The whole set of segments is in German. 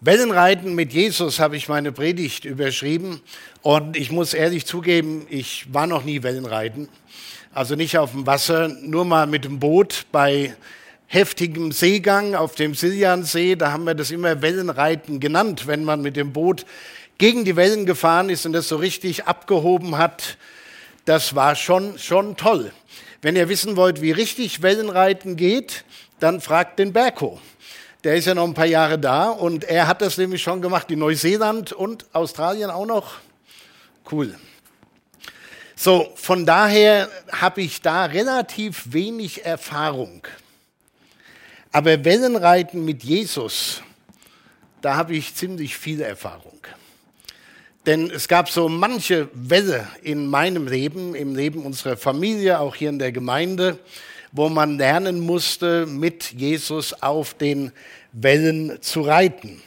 Wellenreiten mit Jesus habe ich meine Predigt überschrieben. Und ich muss ehrlich zugeben, ich war noch nie Wellenreiten. Also nicht auf dem Wasser, nur mal mit dem Boot bei heftigem Seegang auf dem Siljansee. Da haben wir das immer Wellenreiten genannt, wenn man mit dem Boot gegen die Wellen gefahren ist und das so richtig abgehoben hat. Das war schon, schon toll. Wenn ihr wissen wollt, wie richtig Wellenreiten geht, dann fragt den Berko. Der ist ja noch ein paar Jahre da und er hat das nämlich schon gemacht in Neuseeland und Australien auch noch. Cool. So, von daher habe ich da relativ wenig Erfahrung. Aber Wellenreiten mit Jesus, da habe ich ziemlich viel Erfahrung. Denn es gab so manche Welle in meinem Leben, im Leben unserer Familie, auch hier in der Gemeinde, wo man lernen musste, mit Jesus auf den Wellen zu reiten.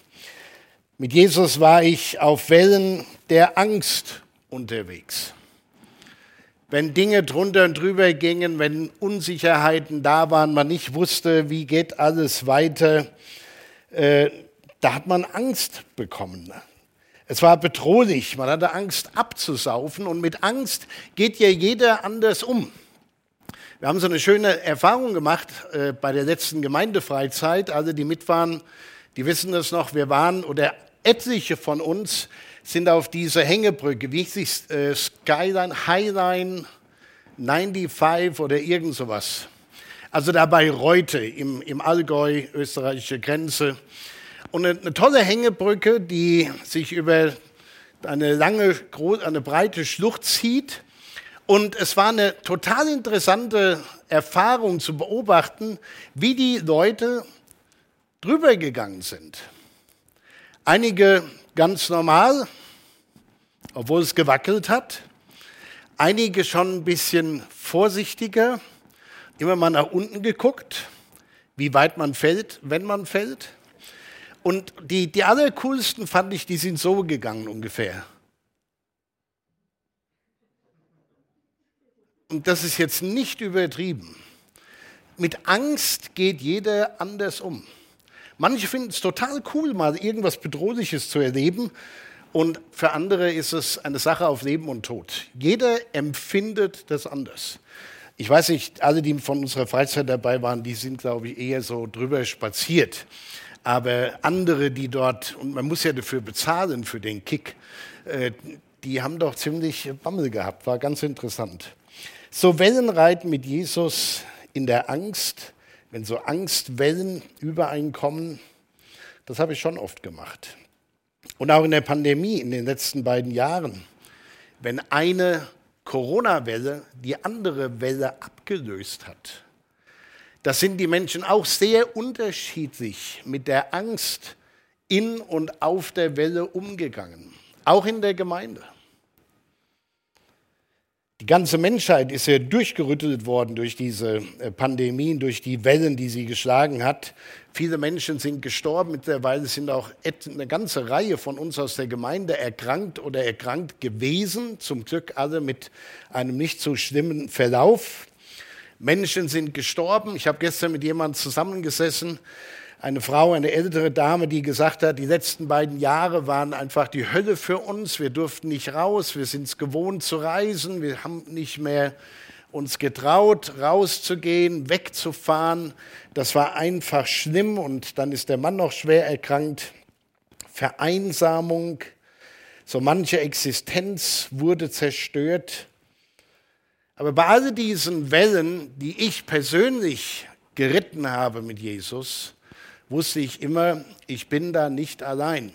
Mit Jesus war ich auf Wellen der Angst unterwegs. Wenn Dinge drunter und drüber gingen, wenn Unsicherheiten da waren, man nicht wusste, wie geht alles weiter, äh, da hat man Angst bekommen. Es war bedrohlich, man hatte Angst abzusaufen und mit Angst geht ja jeder anders um. Wir haben so eine schöne Erfahrung gemacht äh, bei der letzten Gemeindefreizeit. Alle, die mit waren, die wissen das noch. Wir waren, oder etliche von uns sind auf diese Hängebrücke, wie hieß es, äh, Skyline, Highline 95 oder irgend sowas. Also da bei Reute im, im Allgäu, österreichische Grenze. Und eine, eine tolle Hängebrücke, die sich über eine lange, eine breite Schlucht zieht und es war eine total interessante Erfahrung zu beobachten, wie die Leute drüber gegangen sind. Einige ganz normal, obwohl es gewackelt hat. Einige schon ein bisschen vorsichtiger, immer mal nach unten geguckt, wie weit man fällt, wenn man fällt. Und die, die allercoolsten fand ich, die sind so gegangen ungefähr. Und das ist jetzt nicht übertrieben, mit Angst geht jeder anders um. Manche finden es total cool, mal irgendwas Bedrohliches zu erleben. Und für andere ist es eine Sache auf Leben und Tod. Jeder empfindet das anders. Ich weiß nicht, alle, die von unserer Freizeit dabei waren, die sind, glaube ich, eher so drüber spaziert. Aber andere, die dort, und man muss ja dafür bezahlen, für den Kick, äh, die haben doch ziemlich Bammel gehabt. War ganz interessant. So Wellenreiten mit Jesus in der Angst, wenn so Angstwellen übereinkommen, das habe ich schon oft gemacht. Und auch in der Pandemie in den letzten beiden Jahren, wenn eine Corona-Welle die andere Welle abgelöst hat. Da sind die Menschen auch sehr unterschiedlich mit der Angst in und auf der Welle umgegangen, auch in der Gemeinde. Die ganze Menschheit ist ja durchgerüttelt worden durch diese äh, Pandemien, durch die Wellen, die sie geschlagen hat. Viele Menschen sind gestorben. Mittlerweile sind auch eine ganze Reihe von uns aus der Gemeinde erkrankt oder erkrankt gewesen. Zum Glück alle mit einem nicht so schlimmen Verlauf. Menschen sind gestorben. Ich habe gestern mit jemandem zusammengesessen, eine Frau, eine ältere Dame, die gesagt hat, die letzten beiden Jahre waren einfach die Hölle für uns. Wir durften nicht raus, wir sind es gewohnt zu reisen, wir haben nicht mehr uns getraut, rauszugehen, wegzufahren. Das war einfach schlimm und dann ist der Mann noch schwer erkrankt. Vereinsamung, so manche Existenz wurde zerstört. Aber bei all diesen Wellen, die ich persönlich geritten habe mit Jesus, wusste ich immer, ich bin da nicht allein.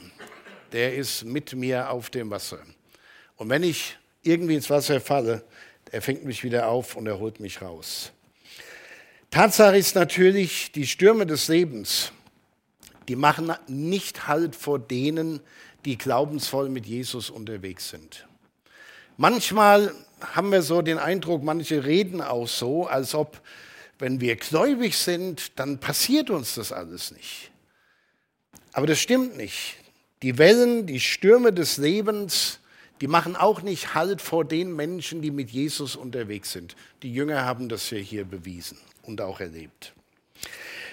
Der ist mit mir auf dem Wasser. Und wenn ich irgendwie ins Wasser falle, er fängt mich wieder auf und er holt mich raus. Tatsache ist natürlich, die Stürme des Lebens, die machen nicht Halt vor denen, die glaubensvoll mit Jesus unterwegs sind. Manchmal haben wir so den Eindruck, manche reden auch so, als ob wenn wir gläubig sind, dann passiert uns das alles nicht. Aber das stimmt nicht. Die Wellen, die Stürme des Lebens, die machen auch nicht Halt vor den Menschen, die mit Jesus unterwegs sind. Die Jünger haben das ja hier bewiesen und auch erlebt.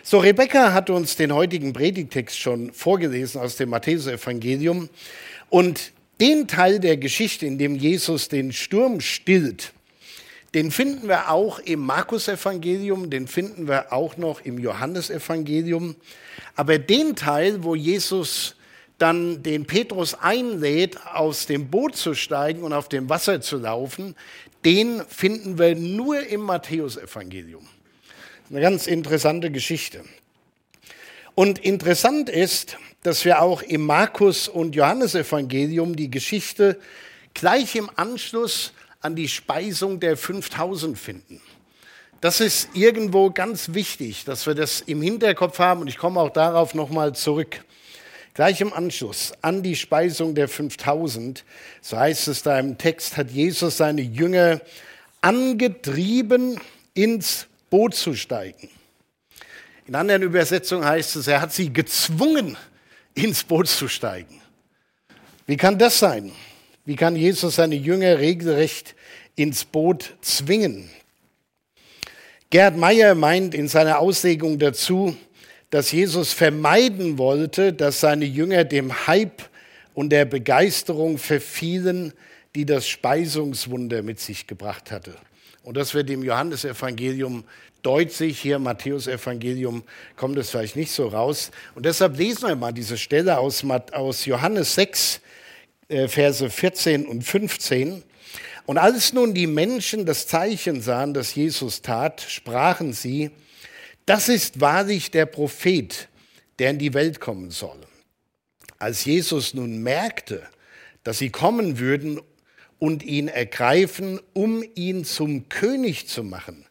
So, Rebecca hat uns den heutigen Predigtext schon vorgelesen aus dem Matthäusevangelium. Und den Teil der Geschichte, in dem Jesus den Sturm stillt, den finden wir auch im Markus-Evangelium, den finden wir auch noch im Johannesevangelium. Aber den Teil, wo Jesus dann den Petrus einlädt, aus dem Boot zu steigen und auf dem Wasser zu laufen, den finden wir nur im Matthäusevangelium. Eine ganz interessante Geschichte. Und interessant ist, dass wir auch im Markus- und Johannesevangelium die Geschichte gleich im Anschluss an die Speisung der 5000 finden. Das ist irgendwo ganz wichtig, dass wir das im Hinterkopf haben und ich komme auch darauf nochmal zurück. Gleich im Anschluss an die Speisung der 5000, so heißt es da im Text, hat Jesus seine Jünger angetrieben, ins Boot zu steigen. In anderen Übersetzungen heißt es, er hat sie gezwungen, ins Boot zu steigen. Wie kann das sein? Wie kann Jesus seine Jünger regelrecht ins Boot zwingen? Gerd Meyer meint in seiner Auslegung dazu, dass Jesus vermeiden wollte, dass seine Jünger dem Hype und der Begeisterung verfielen, die das Speisungswunder mit sich gebracht hatte. Und das wird im Johannesevangelium deutlich. Hier im Matthäusevangelium kommt es vielleicht nicht so raus. Und deshalb lesen wir mal diese Stelle aus, aus Johannes 6, äh, Verse 14 und 15. Und als nun die Menschen das Zeichen sahen, das Jesus tat, sprachen sie, das ist wahrlich der Prophet, der in die Welt kommen soll. Als Jesus nun merkte, dass sie kommen würden und ihn ergreifen, um ihn zum König zu machen,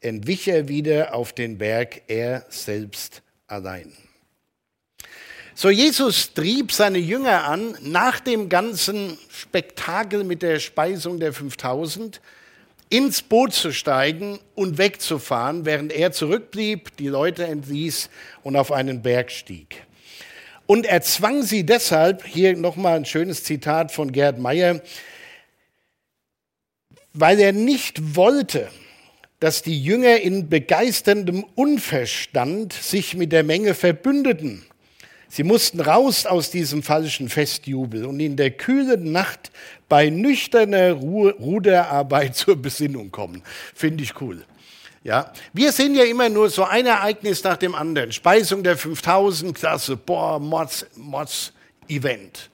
entwich er wieder auf den Berg, er selbst allein. So, Jesus trieb seine Jünger an, nach dem ganzen Spektakel mit der Speisung der 5000, ins Boot zu steigen und wegzufahren, während er zurückblieb, die Leute entließ und auf einen Berg stieg. Und er zwang sie deshalb, hier nochmal ein schönes Zitat von Gerd Meyer, weil er nicht wollte, dass die Jünger in begeisterndem Unverstand sich mit der Menge verbündeten. Sie mussten raus aus diesem falschen Festjubel und in der kühlen Nacht bei nüchterner Ruderarbeit zur Besinnung kommen. Finde ich cool. Ja, wir sehen ja immer nur so ein Ereignis nach dem anderen. Speisung der 5000, klasse, boah, Mords, Mords Event.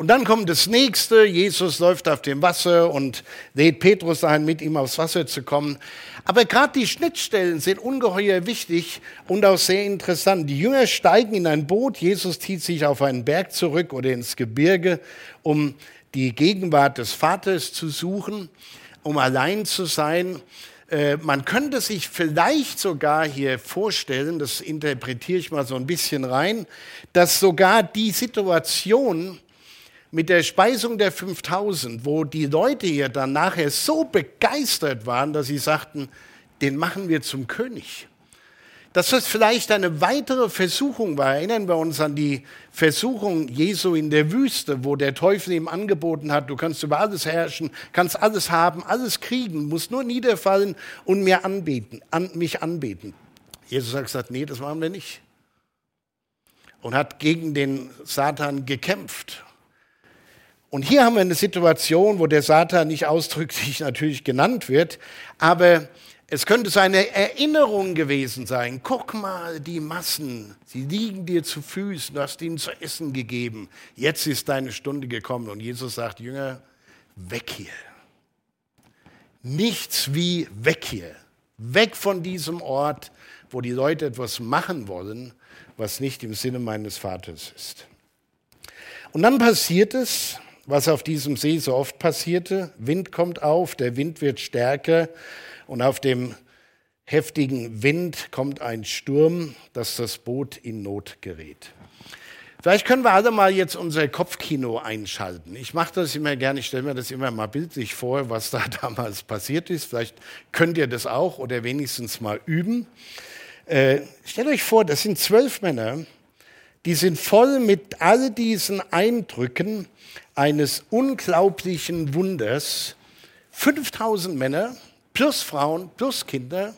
Und dann kommt das nächste, Jesus läuft auf dem Wasser und lädt Petrus ein, mit ihm aufs Wasser zu kommen. Aber gerade die Schnittstellen sind ungeheuer wichtig und auch sehr interessant. Die Jünger steigen in ein Boot, Jesus zieht sich auf einen Berg zurück oder ins Gebirge, um die Gegenwart des Vaters zu suchen, um allein zu sein. Äh, man könnte sich vielleicht sogar hier vorstellen, das interpretiere ich mal so ein bisschen rein, dass sogar die Situation, mit der Speisung der 5000, wo die Leute hier dann nachher so begeistert waren, dass sie sagten, den machen wir zum König. Dass das vielleicht eine weitere Versuchung war. Erinnern wir uns an die Versuchung Jesu in der Wüste, wo der Teufel ihm angeboten hat, du kannst über alles herrschen, kannst alles haben, alles kriegen, musst nur niederfallen und mir anbeten, an, mich anbeten. Jesus hat gesagt, nee, das machen wir nicht. Und hat gegen den Satan gekämpft und hier haben wir eine Situation, wo der Satan nicht ausdrücklich natürlich genannt wird, aber es könnte seine Erinnerung gewesen sein. Guck mal, die Massen, sie liegen dir zu Füßen, du hast ihnen zu essen gegeben. Jetzt ist deine Stunde gekommen. Und Jesus sagt, Jünger, weg hier. Nichts wie weg hier. Weg von diesem Ort, wo die Leute etwas machen wollen, was nicht im Sinne meines Vaters ist. Und dann passiert es, was auf diesem See so oft passierte. Wind kommt auf, der Wind wird stärker und auf dem heftigen Wind kommt ein Sturm, dass das Boot in Not gerät. Vielleicht können wir alle mal jetzt unser Kopfkino einschalten. Ich mache das immer gerne, ich stelle mir das immer mal bildlich vor, was da damals passiert ist. Vielleicht könnt ihr das auch oder wenigstens mal üben. Äh, stellt euch vor, das sind zwölf Männer, die sind voll mit all diesen Eindrücken eines unglaublichen Wunders. 5000 Männer plus Frauen plus Kinder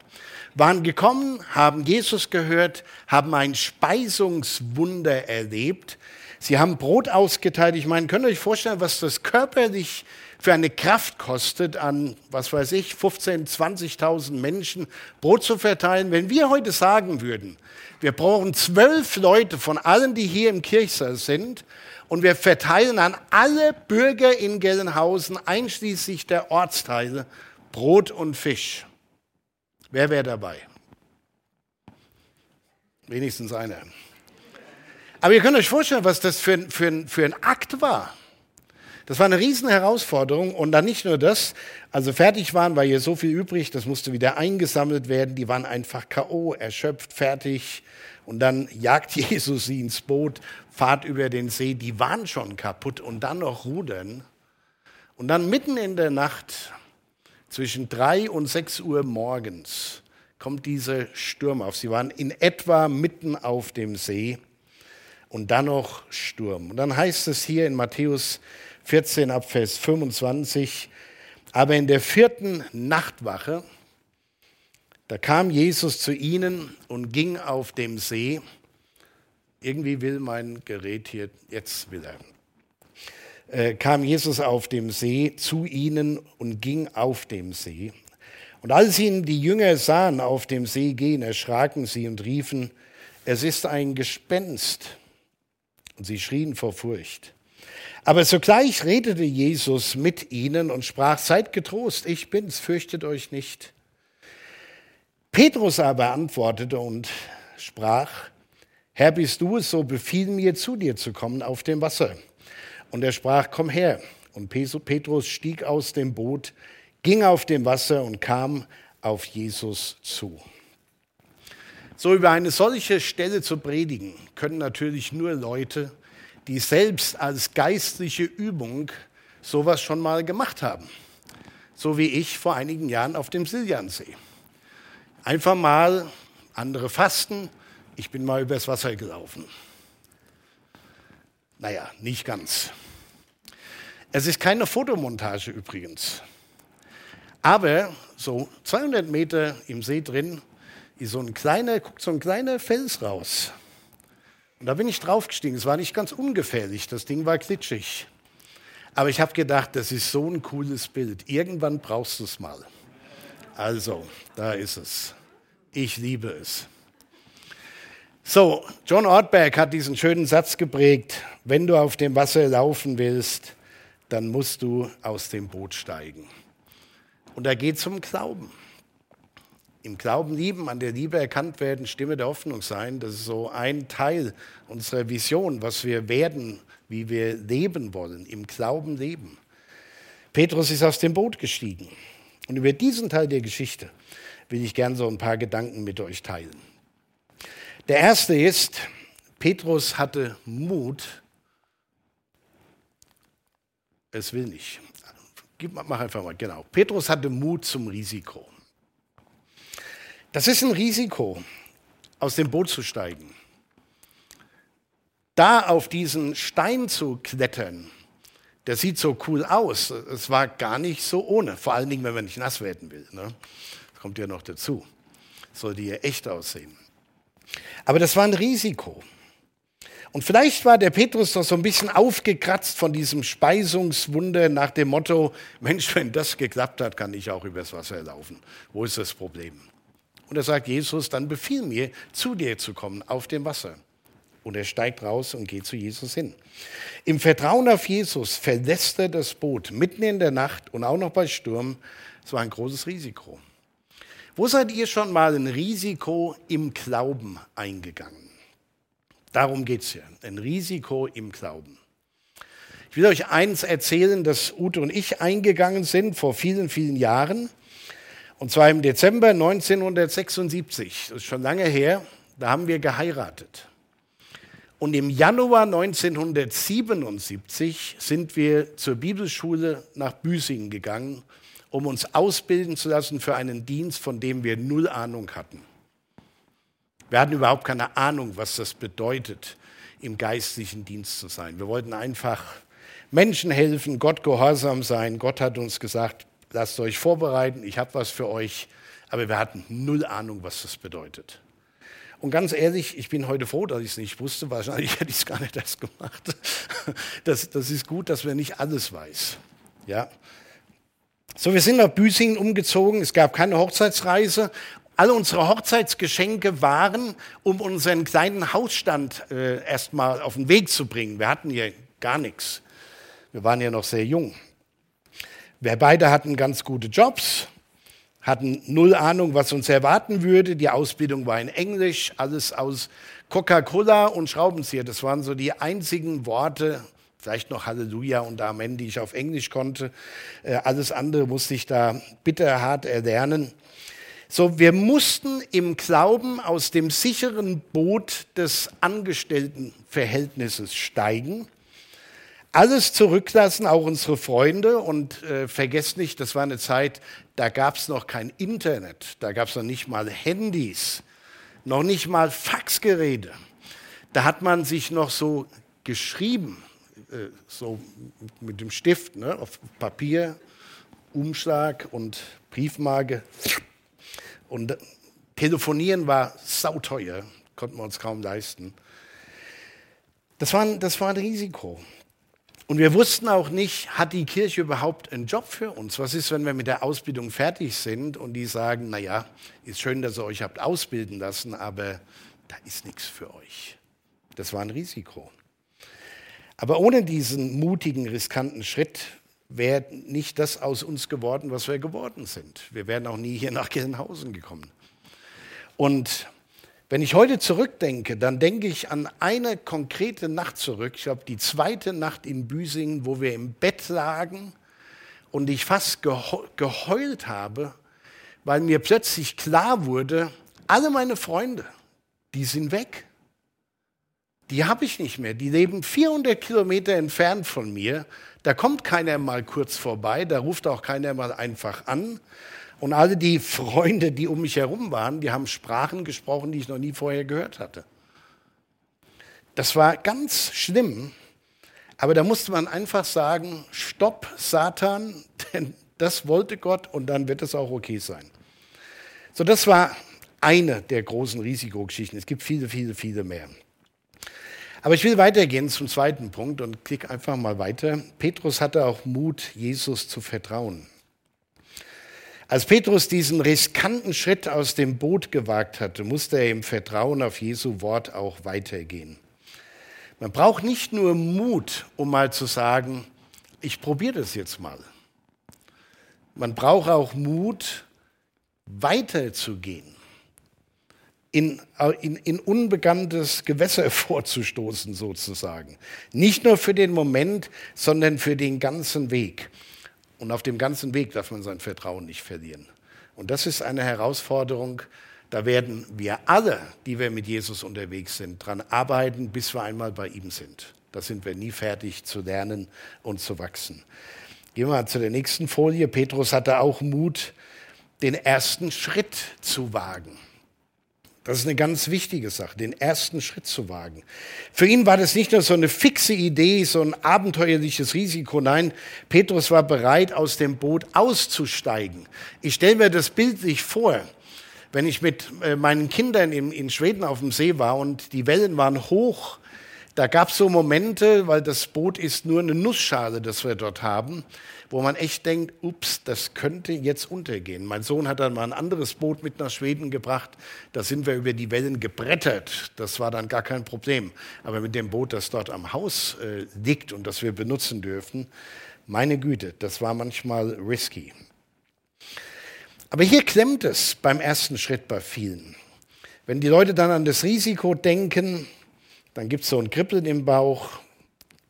waren gekommen, haben Jesus gehört, haben ein Speisungswunder erlebt. Sie haben Brot ausgeteilt. Ich meine, könnt ihr euch vorstellen, was das körperlich für eine Kraft kostet, an, was weiß ich, 15.000, 20.000 Menschen Brot zu verteilen. Wenn wir heute sagen würden, wir brauchen zwölf Leute von allen, die hier im Kirchsaal sind, und wir verteilen an alle Bürger in Gelnhausen, einschließlich der Ortsteile, Brot und Fisch. Wer wäre dabei? Wenigstens einer. Aber ihr könnt euch vorstellen, was das für, für, für ein Akt war. Das war eine riesen Herausforderung und dann nicht nur das, also fertig waren, war hier so viel übrig, das musste wieder eingesammelt werden, die waren einfach KO, erschöpft, fertig und dann jagt Jesus sie ins Boot, fahrt über den See, die waren schon kaputt und dann noch rudern und dann mitten in der Nacht zwischen drei und sechs Uhr morgens kommt dieser Sturm auf. Sie waren in etwa mitten auf dem See und dann noch Sturm. Und dann heißt es hier in Matthäus 14 ab Vers 25, aber in der vierten Nachtwache, da kam Jesus zu ihnen und ging auf dem See. Irgendwie will mein Gerät hier, jetzt will er. Äh, kam Jesus auf dem See zu ihnen und ging auf dem See. Und als ihn die Jünger sahen auf dem See gehen, erschraken sie und riefen, es ist ein Gespenst. Und sie schrien vor Furcht. Aber sogleich redete Jesus mit ihnen und sprach, seid getrost, ich bin's, fürchtet euch nicht. Petrus aber antwortete und sprach, Herr, bist du es, so befiehl mir, zu dir zu kommen auf dem Wasser. Und er sprach, komm her. Und Petrus stieg aus dem Boot, ging auf dem Wasser und kam auf Jesus zu. So über eine solche Stelle zu predigen, können natürlich nur Leute, die selbst als geistliche Übung sowas schon mal gemacht haben. So wie ich vor einigen Jahren auf dem Siljansee. Einfach mal andere fasten, ich bin mal übers Wasser gelaufen. Naja, nicht ganz. Es ist keine Fotomontage übrigens. Aber so 200 Meter im See drin ist so ein kleiner, guckt so ein kleiner Fels raus. Und da bin ich draufgestiegen. Es war nicht ganz ungefährlich, das Ding war klitschig. Aber ich habe gedacht, das ist so ein cooles Bild. Irgendwann brauchst du es mal. Also, da ist es. Ich liebe es. So, John Ortberg hat diesen schönen Satz geprägt, wenn du auf dem Wasser laufen willst, dann musst du aus dem Boot steigen. Und da geht es um Glauben im Glauben lieben, an der Liebe erkannt werden, Stimme der Hoffnung sein. Das ist so ein Teil unserer Vision, was wir werden, wie wir leben wollen, im Glauben leben. Petrus ist aus dem Boot gestiegen. Und über diesen Teil der Geschichte will ich gern so ein paar Gedanken mit euch teilen. Der erste ist, Petrus hatte Mut. Es will nicht. Mach einfach mal, genau. Petrus hatte Mut zum Risiko. Das ist ein Risiko, aus dem Boot zu steigen. Da auf diesen Stein zu klettern, der sieht so cool aus. Es war gar nicht so ohne, vor allen Dingen, wenn man nicht nass werden will. Ne? Das kommt ja noch dazu. Sollte ja echt aussehen. Aber das war ein Risiko. Und vielleicht war der Petrus doch so ein bisschen aufgekratzt von diesem Speisungswunder nach dem Motto, Mensch, wenn das geklappt hat, kann ich auch übers Wasser laufen. Wo ist das Problem? Und da sagt Jesus, dann befiehl mir, zu dir zu kommen auf dem Wasser. Und er steigt raus und geht zu Jesus hin. Im Vertrauen auf Jesus verlässt er das Boot mitten in der Nacht und auch noch bei Sturm. Es war ein großes Risiko. Wo seid ihr schon mal ein Risiko im Glauben eingegangen? Darum geht es ja, ein Risiko im Glauben. Ich will euch eins erzählen, dass Ute und ich eingegangen sind vor vielen, vielen Jahren. Und zwar im Dezember 1976, das ist schon lange her, da haben wir geheiratet. Und im Januar 1977 sind wir zur Bibelschule nach Büsingen gegangen, um uns ausbilden zu lassen für einen Dienst, von dem wir null Ahnung hatten. Wir hatten überhaupt keine Ahnung, was das bedeutet, im geistlichen Dienst zu sein. Wir wollten einfach Menschen helfen, Gott gehorsam sein. Gott hat uns gesagt, lasst euch vorbereiten, ich habe was für euch, aber wir hatten null Ahnung, was das bedeutet. Und ganz ehrlich, ich bin heute froh, dass ich es nicht wusste. Wahrscheinlich hätte ich es gar nicht erst gemacht. Das, das ist gut, dass wir nicht alles weiß. Ja. So, wir sind nach Büsingen umgezogen. Es gab keine Hochzeitsreise. Alle unsere Hochzeitsgeschenke waren, um unseren kleinen Hausstand äh, erstmal auf den Weg zu bringen. Wir hatten hier gar nichts. Wir waren ja noch sehr jung. Wir beide hatten ganz gute Jobs, hatten null Ahnung, was uns erwarten würde. Die Ausbildung war in Englisch, alles aus Coca-Cola und Schraubenzieher. Das waren so die einzigen Worte, vielleicht noch Halleluja und Amen, die ich auf Englisch konnte. Äh, alles andere musste ich da bitterhart erlernen. So, wir mussten im Glauben aus dem sicheren Boot des Angestelltenverhältnisses steigen alles zurücklassen, auch unsere Freunde. Und äh, vergesst nicht, das war eine Zeit, da gab es noch kein Internet, da gab es noch nicht mal Handys, noch nicht mal Faxgeräte. Da hat man sich noch so geschrieben, äh, so mit dem Stift, ne, auf Papier, Umschlag und Briefmarke. Und telefonieren war sauteuer, konnten wir uns kaum leisten. Das war, das war ein Risiko. Und wir wussten auch nicht, hat die Kirche überhaupt einen Job für uns? Was ist, wenn wir mit der Ausbildung fertig sind und die sagen, naja, ist schön, dass ihr euch habt ausbilden lassen, aber da ist nichts für euch. Das war ein Risiko. Aber ohne diesen mutigen, riskanten Schritt wäre nicht das aus uns geworden, was wir geworden sind. Wir wären auch nie hier nach Gelnhausen gekommen. Und wenn ich heute zurückdenke, dann denke ich an eine konkrete Nacht zurück. Ich glaube, die zweite Nacht in Büsingen, wo wir im Bett lagen und ich fast geheult habe, weil mir plötzlich klar wurde, alle meine Freunde, die sind weg. Die habe ich nicht mehr. Die leben 400 Kilometer entfernt von mir. Da kommt keiner mal kurz vorbei, da ruft auch keiner mal einfach an. Und alle die Freunde, die um mich herum waren, die haben Sprachen gesprochen, die ich noch nie vorher gehört hatte. Das war ganz schlimm, aber da musste man einfach sagen, stopp Satan, denn das wollte Gott und dann wird es auch okay sein. So, das war eine der großen Risikogeschichten. Es gibt viele, viele, viele mehr. Aber ich will weitergehen zum zweiten Punkt und klicke einfach mal weiter. Petrus hatte auch Mut, Jesus zu vertrauen. Als Petrus diesen riskanten Schritt aus dem Boot gewagt hatte, musste er im Vertrauen auf Jesu Wort auch weitergehen. Man braucht nicht nur Mut, um mal zu sagen, ich probiere das jetzt mal. Man braucht auch Mut, weiterzugehen, in, in, in unbekanntes Gewässer vorzustoßen sozusagen. Nicht nur für den Moment, sondern für den ganzen Weg. Und auf dem ganzen Weg darf man sein Vertrauen nicht verlieren. Und das ist eine Herausforderung, da werden wir alle, die wir mit Jesus unterwegs sind, dran arbeiten, bis wir einmal bei ihm sind. Da sind wir nie fertig zu lernen und zu wachsen. Gehen wir mal zu der nächsten Folie. Petrus hatte auch Mut, den ersten Schritt zu wagen. Das ist eine ganz wichtige Sache, den ersten Schritt zu wagen. Für ihn war das nicht nur so eine fixe Idee, so ein abenteuerliches Risiko. Nein, Petrus war bereit, aus dem Boot auszusteigen. Ich stelle mir das bildlich vor, wenn ich mit äh, meinen Kindern in, Schweden auf dem See war und die Wellen waren hoch. Da gab es so Momente, weil das Boot ist nur eine Nussschale, das wir dort haben wo man echt denkt, ups, das könnte jetzt untergehen. Mein Sohn hat dann mal ein anderes Boot mit nach Schweden gebracht. Da sind wir über die Wellen gebrettert. Das war dann gar kein Problem. Aber mit dem Boot, das dort am Haus äh, liegt und das wir benutzen dürfen, meine Güte, das war manchmal risky. Aber hier klemmt es beim ersten Schritt bei vielen. Wenn die Leute dann an das Risiko denken, dann gibt es so ein Kribbeln im Bauch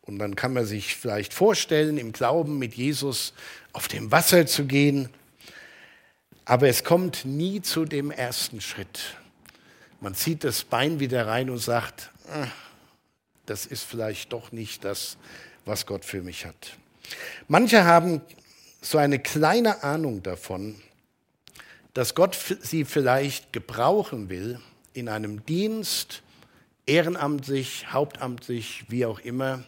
und dann kann man sich vielleicht vorstellen, im Glauben mit Jesus auf dem Wasser zu gehen. Aber es kommt nie zu dem ersten Schritt. Man zieht das Bein wieder rein und sagt, ah, das ist vielleicht doch nicht das, was Gott für mich hat. Manche haben so eine kleine Ahnung davon, dass Gott sie vielleicht gebrauchen will in einem Dienst, ehrenamtlich, hauptamtlich, wie auch immer,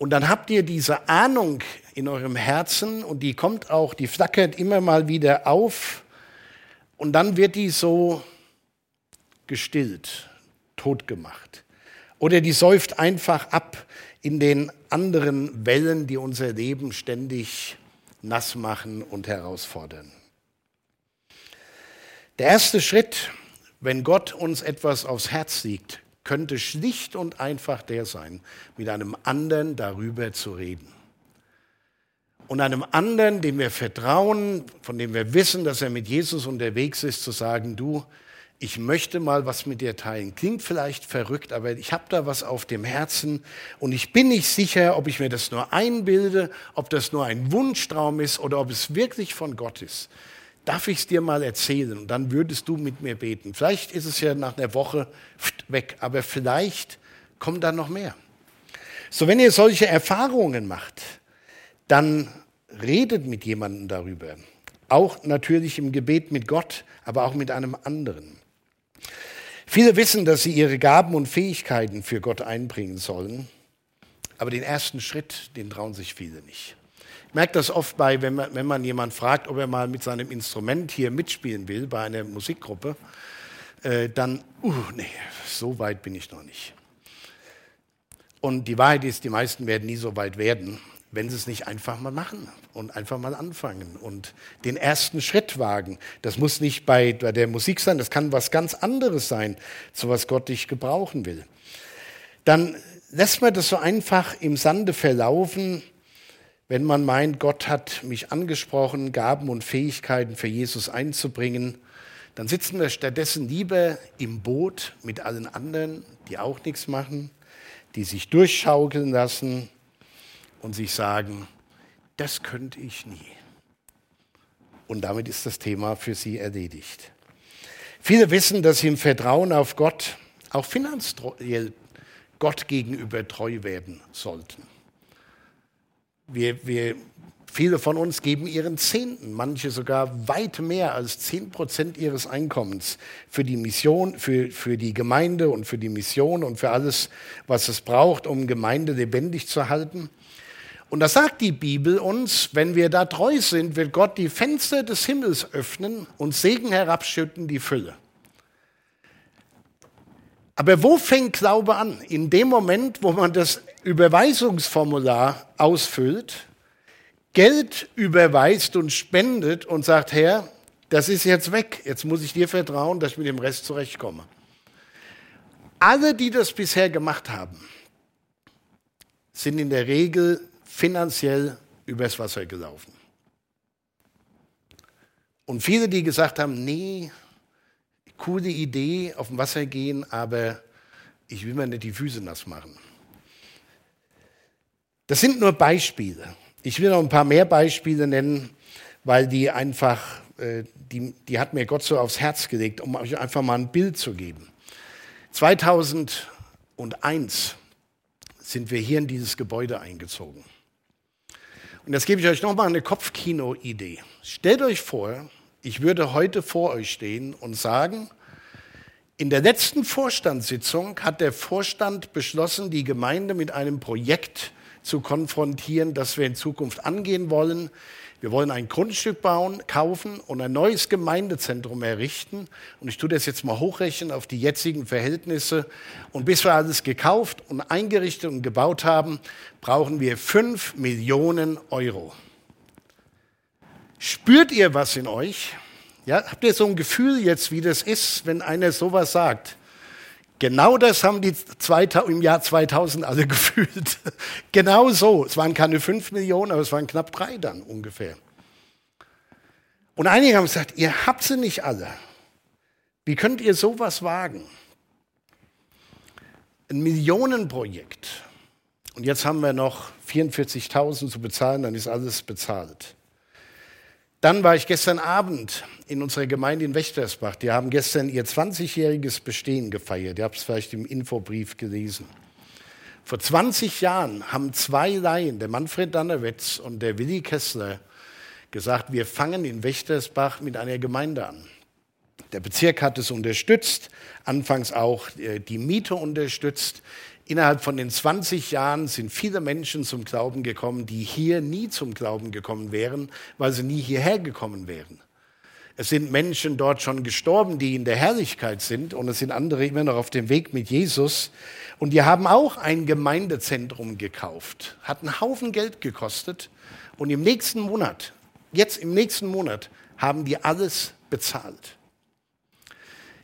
und dann habt ihr diese Ahnung in eurem Herzen und die kommt auch, die flackert immer mal wieder auf. Und dann wird die so gestillt, totgemacht. Oder die säuft einfach ab in den anderen Wellen, die unser Leben ständig nass machen und herausfordern. Der erste Schritt, wenn Gott uns etwas aufs Herz liegt, könnte schlicht und einfach der sein, mit einem anderen darüber zu reden. Und einem anderen, dem wir vertrauen, von dem wir wissen, dass er mit Jesus unterwegs ist, zu sagen, du, ich möchte mal was mit dir teilen. Klingt vielleicht verrückt, aber ich habe da was auf dem Herzen und ich bin nicht sicher, ob ich mir das nur einbilde, ob das nur ein Wunschtraum ist oder ob es wirklich von Gott ist. Darf ich es dir mal erzählen und dann würdest du mit mir beten. Vielleicht ist es ja nach einer Woche weg, aber vielleicht kommt da noch mehr. So, wenn ihr solche Erfahrungen macht, dann redet mit jemandem darüber. Auch natürlich im Gebet mit Gott, aber auch mit einem anderen. Viele wissen, dass sie ihre Gaben und Fähigkeiten für Gott einbringen sollen, aber den ersten Schritt, den trauen sich viele nicht. Merke das oft bei, wenn man, wenn man jemand fragt, ob er mal mit seinem Instrument hier mitspielen will bei einer Musikgruppe, äh, dann, uh, nee, so weit bin ich noch nicht. Und die Wahrheit ist, die meisten werden nie so weit werden wenn sie es nicht einfach mal machen und einfach mal anfangen und den ersten Schritt wagen. Das muss nicht bei, der Musik sein, das kann was ganz anderes sein, zu was Gott dich gebrauchen will. Dann lässt man das so einfach im Sande verlaufen, wenn man meint, Gott hat mich angesprochen, Gaben und Fähigkeiten für Jesus einzubringen. Dann sitzen wir stattdessen lieber im Boot mit allen anderen, die auch nichts machen, die sich durchschaukeln lassen, und sich sagen, das könnte ich nie. Und damit ist das Thema für sie erledigt. Viele wissen, dass sie im Vertrauen auf Gott auch finanziell Gott gegenüber treu werden sollten. Wir, wir, viele von uns geben ihren Zehnten, manche sogar weit mehr als zehn Prozent ihres Einkommens für die Mission, für, für die Gemeinde und für die Mission und für alles, was es braucht, um Gemeinde lebendig zu halten. Und das sagt die Bibel uns, wenn wir da treu sind, wird Gott die Fenster des Himmels öffnen und Segen herabschütten, die Fülle. Aber wo fängt Glaube an? In dem Moment, wo man das Überweisungsformular ausfüllt, Geld überweist und spendet und sagt, Herr, das ist jetzt weg, jetzt muss ich dir vertrauen, dass ich mit dem Rest zurechtkomme. Alle, die das bisher gemacht haben, sind in der Regel finanziell übers Wasser gelaufen. Und viele, die gesagt haben, nee, coole Idee, auf dem Wasser gehen, aber ich will mir nicht die Füße nass machen. Das sind nur Beispiele. Ich will noch ein paar mehr Beispiele nennen, weil die einfach, äh, die, die hat mir Gott so aufs Herz gelegt, um euch einfach mal ein Bild zu geben. 2001 sind wir hier in dieses Gebäude eingezogen. Und jetzt gebe ich euch nochmal eine Kopfkino-Idee. Stellt euch vor, ich würde heute vor euch stehen und sagen, in der letzten Vorstandssitzung hat der Vorstand beschlossen, die Gemeinde mit einem Projekt zu konfrontieren, das wir in Zukunft angehen wollen. Wir wollen ein Grundstück bauen, kaufen und ein neues Gemeindezentrum errichten. Und ich tue das jetzt mal hochrechnen auf die jetzigen Verhältnisse. Und bis wir alles gekauft und eingerichtet und gebaut haben, brauchen wir fünf Millionen Euro. Spürt ihr was in euch? Ja, habt ihr so ein Gefühl jetzt, wie das ist, wenn einer sowas sagt? Genau das haben die im Jahr 2000 alle gefühlt. genau so. Es waren keine 5 Millionen, aber es waren knapp drei dann ungefähr. Und einige haben gesagt, ihr habt sie nicht alle. Wie könnt ihr sowas wagen? Ein Millionenprojekt. Und jetzt haben wir noch 44.000 zu bezahlen, dann ist alles bezahlt. Dann war ich gestern Abend in unserer Gemeinde in Wächtersbach. Die haben gestern ihr 20-jähriges Bestehen gefeiert. Ihr habt es vielleicht im Infobrief gelesen. Vor 20 Jahren haben zwei Laien, der Manfred Dannerwitz und der Willi Kessler, gesagt, wir fangen in Wächtersbach mit einer Gemeinde an. Der Bezirk hat es unterstützt, anfangs auch äh, die Miete unterstützt. Innerhalb von den 20 Jahren sind viele Menschen zum Glauben gekommen, die hier nie zum Glauben gekommen wären, weil sie nie hierher gekommen wären. Es sind Menschen dort schon gestorben, die in der Herrlichkeit sind und es sind andere immer noch auf dem Weg mit Jesus. Und die haben auch ein Gemeindezentrum gekauft. Hat einen Haufen Geld gekostet. Und im nächsten Monat, jetzt im nächsten Monat, haben die alles bezahlt.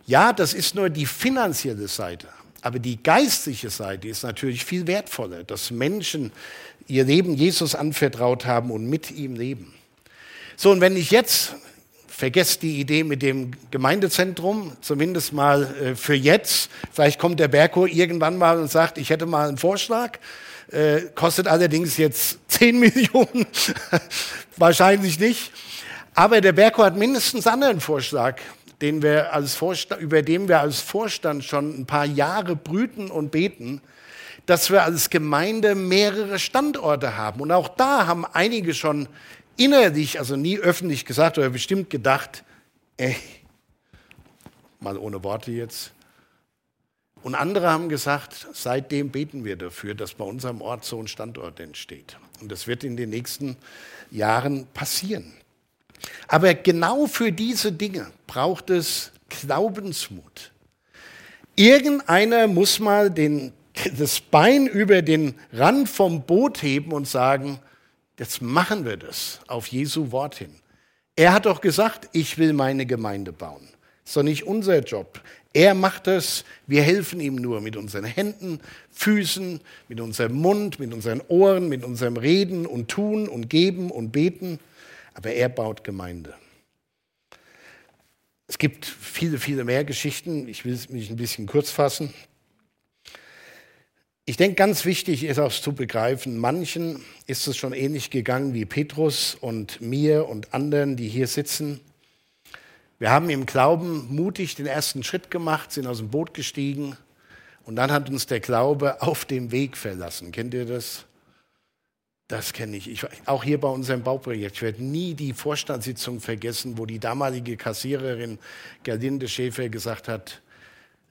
Ja, das ist nur die finanzielle Seite. Aber die geistliche Seite ist natürlich viel wertvoller, dass Menschen ihr Leben Jesus anvertraut haben und mit ihm leben. So, und wenn ich jetzt vergesst die Idee mit dem Gemeindezentrum, zumindest mal äh, für jetzt. Vielleicht kommt der Berko irgendwann mal und sagt, ich hätte mal einen Vorschlag. Äh, kostet allerdings jetzt 10 Millionen. Wahrscheinlich nicht. Aber der Berko hat mindestens einen Vorschlag, den wir als Vorstand, über den wir als Vorstand schon ein paar Jahre brüten und beten, dass wir als Gemeinde mehrere Standorte haben. Und auch da haben einige schon innerlich, also nie öffentlich gesagt oder bestimmt gedacht, ey, mal ohne Worte jetzt. Und andere haben gesagt, seitdem beten wir dafür, dass bei unserem Ort so ein Standort entsteht. Und das wird in den nächsten Jahren passieren. Aber genau für diese Dinge braucht es Glaubensmut. Irgendeiner muss mal den, das Bein über den Rand vom Boot heben und sagen, Jetzt machen wir das auf Jesu Wort hin. Er hat doch gesagt, ich will meine Gemeinde bauen. Das ist doch nicht unser Job. Er macht es, wir helfen ihm nur mit unseren Händen, Füßen, mit unserem Mund, mit unseren Ohren, mit unserem Reden und Tun und Geben und Beten. Aber er baut Gemeinde. Es gibt viele, viele mehr Geschichten. Ich will mich ein bisschen kurz fassen. Ich denke, ganz wichtig ist auch zu begreifen, manchen ist es schon ähnlich gegangen wie Petrus und mir und anderen, die hier sitzen. Wir haben im Glauben mutig den ersten Schritt gemacht, sind aus dem Boot gestiegen und dann hat uns der Glaube auf dem Weg verlassen. Kennt ihr das? Das kenne ich. ich. Auch hier bei unserem Bauprojekt. Ich werde nie die Vorstandssitzung vergessen, wo die damalige Kassiererin Gerlinde Schäfer gesagt hat,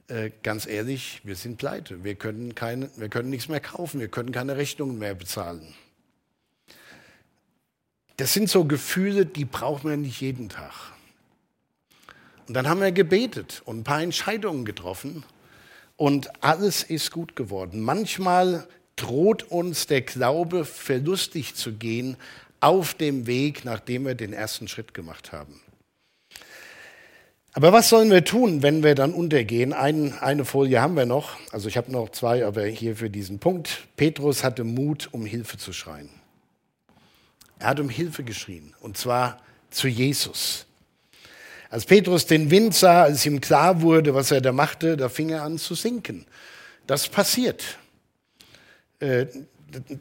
äh, ganz ehrlich, wir sind pleite. Wir können, keine, wir können nichts mehr kaufen. Wir können keine Rechnungen mehr bezahlen. Das sind so Gefühle, die brauchen wir nicht jeden Tag. Und dann haben wir gebetet und ein paar Entscheidungen getroffen und alles ist gut geworden. Manchmal droht uns der Glaube verlustig zu gehen auf dem Weg, nachdem wir den ersten Schritt gemacht haben. Aber was sollen wir tun, wenn wir dann untergehen? Ein, eine Folie haben wir noch. Also ich habe noch zwei, aber hier für diesen Punkt. Petrus hatte Mut, um Hilfe zu schreien. Er hat um Hilfe geschrien, und zwar zu Jesus. Als Petrus den Wind sah, als ihm klar wurde, was er da machte, da fing er an zu sinken. Das passiert. Äh,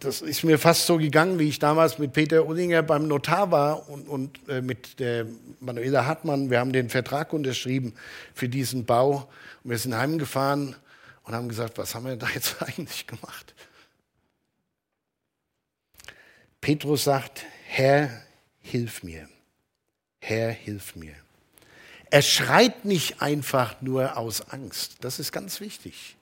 das ist mir fast so gegangen, wie ich damals mit Peter Ullinger beim Notar war und, und äh, mit der Manuela Hartmann. Wir haben den Vertrag unterschrieben für diesen Bau und wir sind heimgefahren und haben gesagt, was haben wir da jetzt eigentlich gemacht? Petrus sagt, Herr, hilf mir. Herr, hilf mir. Er schreit nicht einfach nur aus Angst. Das ist ganz wichtig.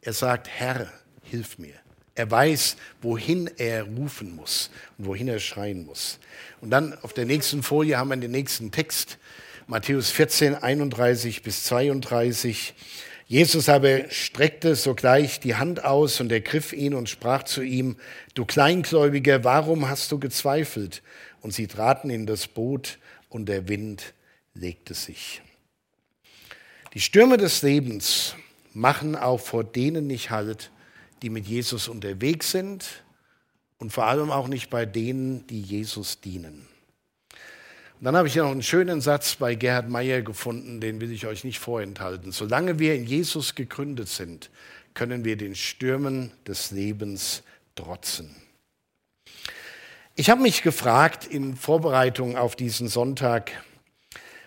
Er sagt, Herr, hilf mir. Er weiß, wohin er rufen muss und wohin er schreien muss. Und dann auf der nächsten Folie haben wir den nächsten Text, Matthäus 14, 31 bis 32. Jesus aber streckte sogleich die Hand aus und ergriff ihn und sprach zu ihm, du Kleingläubiger, warum hast du gezweifelt? Und sie traten in das Boot und der Wind legte sich. Die Stürme des Lebens machen auch vor denen nicht Halt, die mit Jesus unterwegs sind und vor allem auch nicht bei denen, die Jesus dienen. Und dann habe ich ja noch einen schönen Satz bei Gerhard Meyer gefunden, den will ich euch nicht vorenthalten. Solange wir in Jesus gegründet sind, können wir den Stürmen des Lebens trotzen. Ich habe mich gefragt in Vorbereitung auf diesen Sonntag,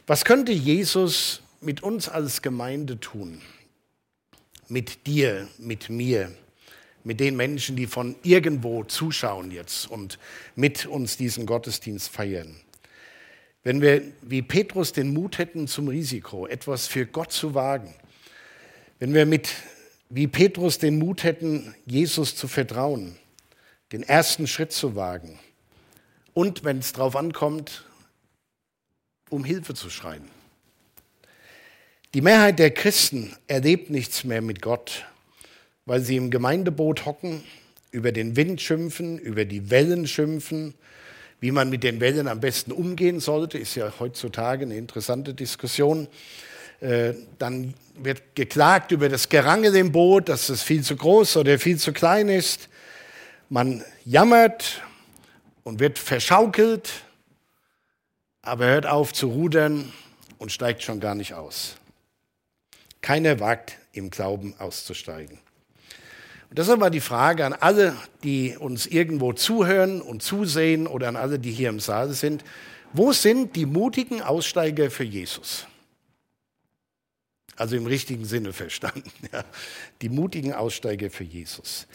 was könnte Jesus mit uns als Gemeinde tun? Mit dir, mit mir? Mit den Menschen, die von irgendwo zuschauen jetzt und mit uns diesen Gottesdienst feiern. Wenn wir wie Petrus den Mut hätten zum Risiko, etwas für Gott zu wagen, wenn wir mit wie Petrus den Mut hätten, Jesus zu vertrauen, den ersten Schritt zu wagen und wenn es darauf ankommt, um Hilfe zu schreien. Die Mehrheit der Christen erlebt nichts mehr mit Gott, weil sie im Gemeindeboot hocken, über den Wind schimpfen, über die Wellen schimpfen. Wie man mit den Wellen am besten umgehen sollte, ist ja heutzutage eine interessante Diskussion. Äh, dann wird geklagt über das Gerangel im Boot, dass es viel zu groß oder viel zu klein ist. Man jammert und wird verschaukelt, aber hört auf zu rudern und steigt schon gar nicht aus. Keiner wagt im Glauben auszusteigen. Und deshalb war die Frage an alle, die uns irgendwo zuhören und zusehen oder an alle, die hier im Saal sind, wo sind die mutigen Aussteiger für Jesus? Also im richtigen Sinne verstanden. Ja. Die mutigen Aussteiger für Jesus.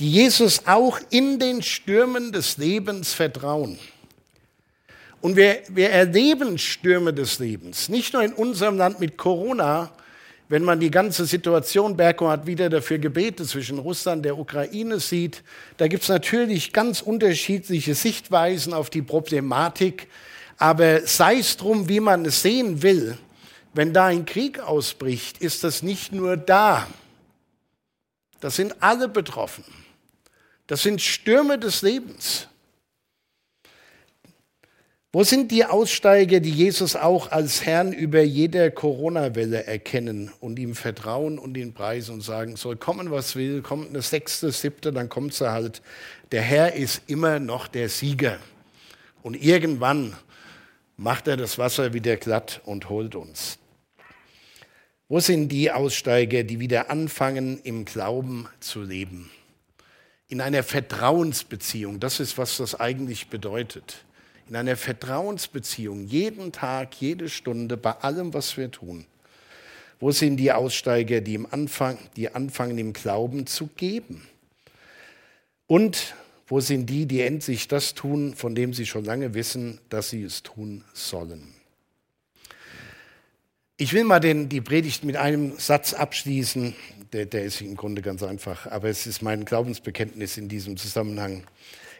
Die Jesus auch in den Stürmen des Lebens vertrauen. Und wir, wir erleben Stürme des Lebens, nicht nur in unserem Land mit Corona, wenn man die ganze Situation, Berko hat wieder dafür gebetet, zwischen Russland und der Ukraine sieht, da gibt es natürlich ganz unterschiedliche Sichtweisen auf die Problematik. Aber sei es drum, wie man es sehen will, wenn da ein Krieg ausbricht, ist das nicht nur da. Das sind alle betroffen. Das sind Stürme des Lebens. Wo sind die Aussteiger, die Jesus auch als Herrn über jeder Corona-Welle erkennen und ihm vertrauen und ihn preisen und sagen, soll kommen, was will, kommt eine sechste, siebte, dann kommt sie halt. Der Herr ist immer noch der Sieger. Und irgendwann macht er das Wasser wieder glatt und holt uns. Wo sind die Aussteiger, die wieder anfangen, im Glauben zu leben? In einer Vertrauensbeziehung, das ist, was das eigentlich bedeutet in einer Vertrauensbeziehung, jeden Tag, jede Stunde, bei allem, was wir tun. Wo sind die Aussteiger, die, im Anfang, die anfangen, im Glauben zu geben? Und wo sind die, die endlich das tun, von dem sie schon lange wissen, dass sie es tun sollen? Ich will mal den, die Predigt mit einem Satz abschließen, der, der ist im Grunde ganz einfach, aber es ist mein Glaubensbekenntnis in diesem Zusammenhang.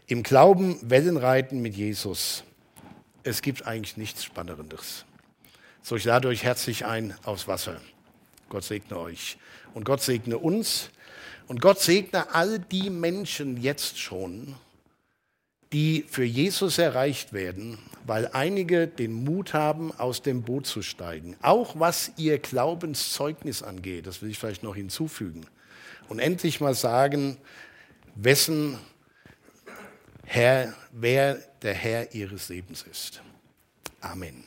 Im Glauben Wellenreiten mit Jesus. Es gibt eigentlich nichts Spannenderes. So, ich lade euch herzlich ein aufs Wasser. Gott segne euch. Und Gott segne uns. Und Gott segne all die Menschen jetzt schon, die für Jesus erreicht werden, weil einige den Mut haben, aus dem Boot zu steigen. Auch was ihr Glaubenszeugnis angeht, das will ich vielleicht noch hinzufügen. Und endlich mal sagen, wessen Herr, wer der Herr ihres Lebens ist. Amen.